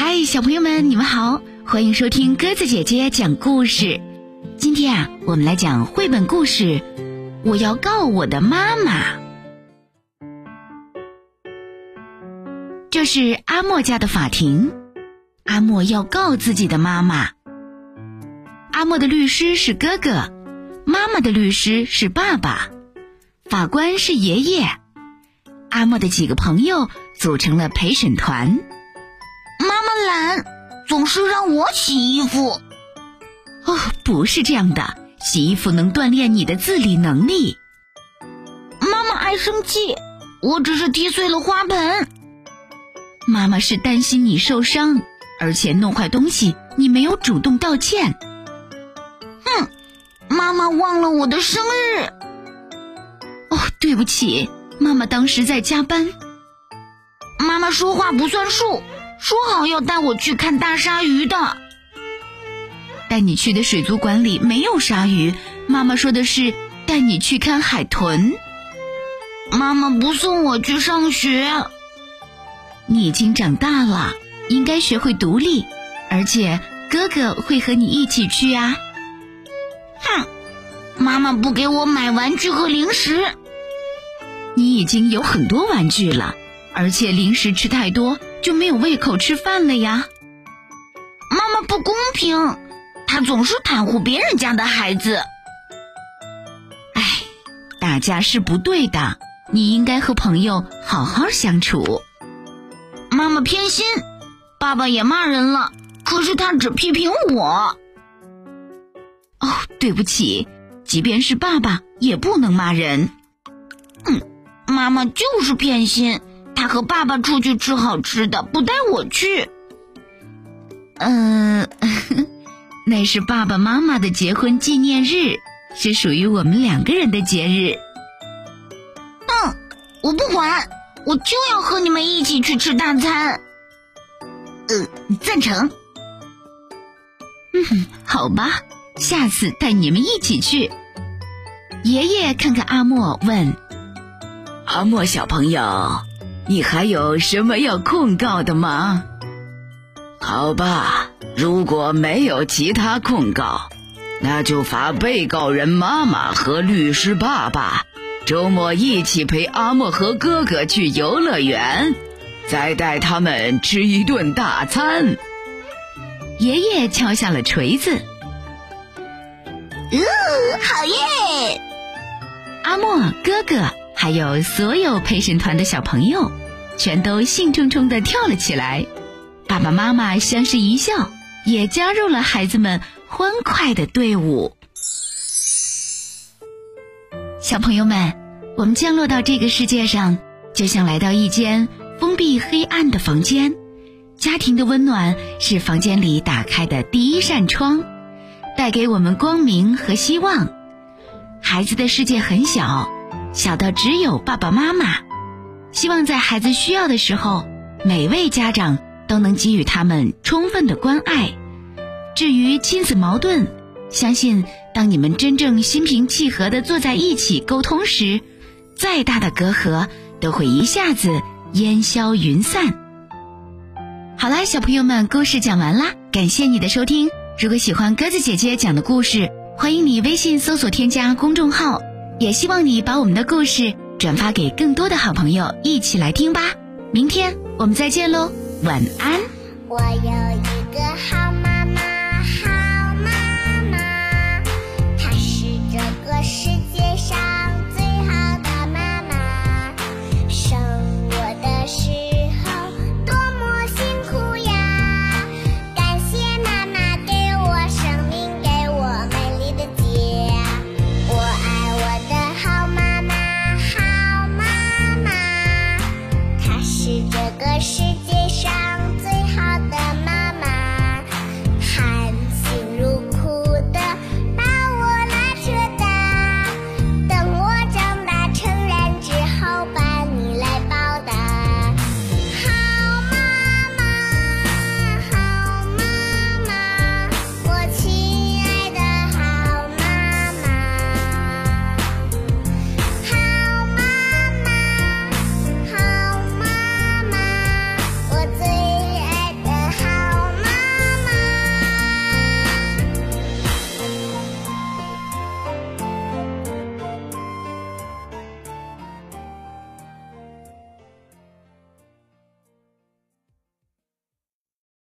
嗨，小朋友们，你们好，欢迎收听鸽子姐姐讲故事。今天啊，我们来讲绘本故事《我要告我的妈妈》。这是阿莫家的法庭，阿莫要告自己的妈妈。阿莫的律师是哥哥，妈妈的律师是爸爸，法官是爷爷。阿莫的几个朋友组成了陪审团。懒，总是让我洗衣服。哦，不是这样的，洗衣服能锻炼你的自理能力。妈妈爱生气，我只是踢碎了花盆。妈妈是担心你受伤，而且弄坏东西你没有主动道歉。哼，妈妈忘了我的生日。哦，对不起，妈妈当时在加班。妈妈说话不算数，说好要带我去看大鲨鱼的。带你去的水族馆里没有鲨鱼，妈妈说的是带你去看海豚。妈妈不送我去上学。你已经长大了，应该学会独立，而且哥哥会和你一起去啊。哼，妈妈不给我买玩具和零食。你已经有很多玩具了，而且零食吃太多就没有胃口吃饭了呀。妈妈不公平。他总是袒护别人家的孩子，哎，打架是不对的，你应该和朋友好好相处。妈妈偏心，爸爸也骂人了，可是他只批评我。哦，对不起，即便是爸爸也不能骂人。嗯，妈妈就是偏心，他和爸爸出去吃好吃的，不带我去。嗯。那是爸爸妈妈的结婚纪念日，是属于我们两个人的节日。嗯，我不管，我就要和你们一起去吃大餐。呃，赞成。嗯，好吧，下次带你们一起去。爷爷看看阿莫，问：“阿莫小朋友，你还有什么要控告的吗？”好吧。如果没有其他控告，那就罚被告人妈妈和律师爸爸周末一起陪阿莫和哥哥去游乐园，再带他们吃一顿大餐。爷爷敲下了锤子。哦，好耶！阿莫、哥哥还有所有陪审团的小朋友，全都兴冲冲地跳了起来。爸爸妈妈相视一笑。也加入了孩子们欢快的队伍。小朋友们，我们降落到这个世界上，就像来到一间封闭黑暗的房间。家庭的温暖是房间里打开的第一扇窗，带给我们光明和希望。孩子的世界很小，小到只有爸爸妈妈。希望在孩子需要的时候，每位家长。都能给予他们充分的关爱。至于亲子矛盾，相信当你们真正心平气和的坐在一起沟通时，再大的隔阂都会一下子烟消云散。好啦，小朋友们，故事讲完啦，感谢你的收听。如果喜欢鸽子姐姐讲的故事，欢迎你微信搜索添加公众号，也希望你把我们的故事转发给更多的好朋友一起来听吧。明天我们再见喽。晚安。我有一个好。个世界。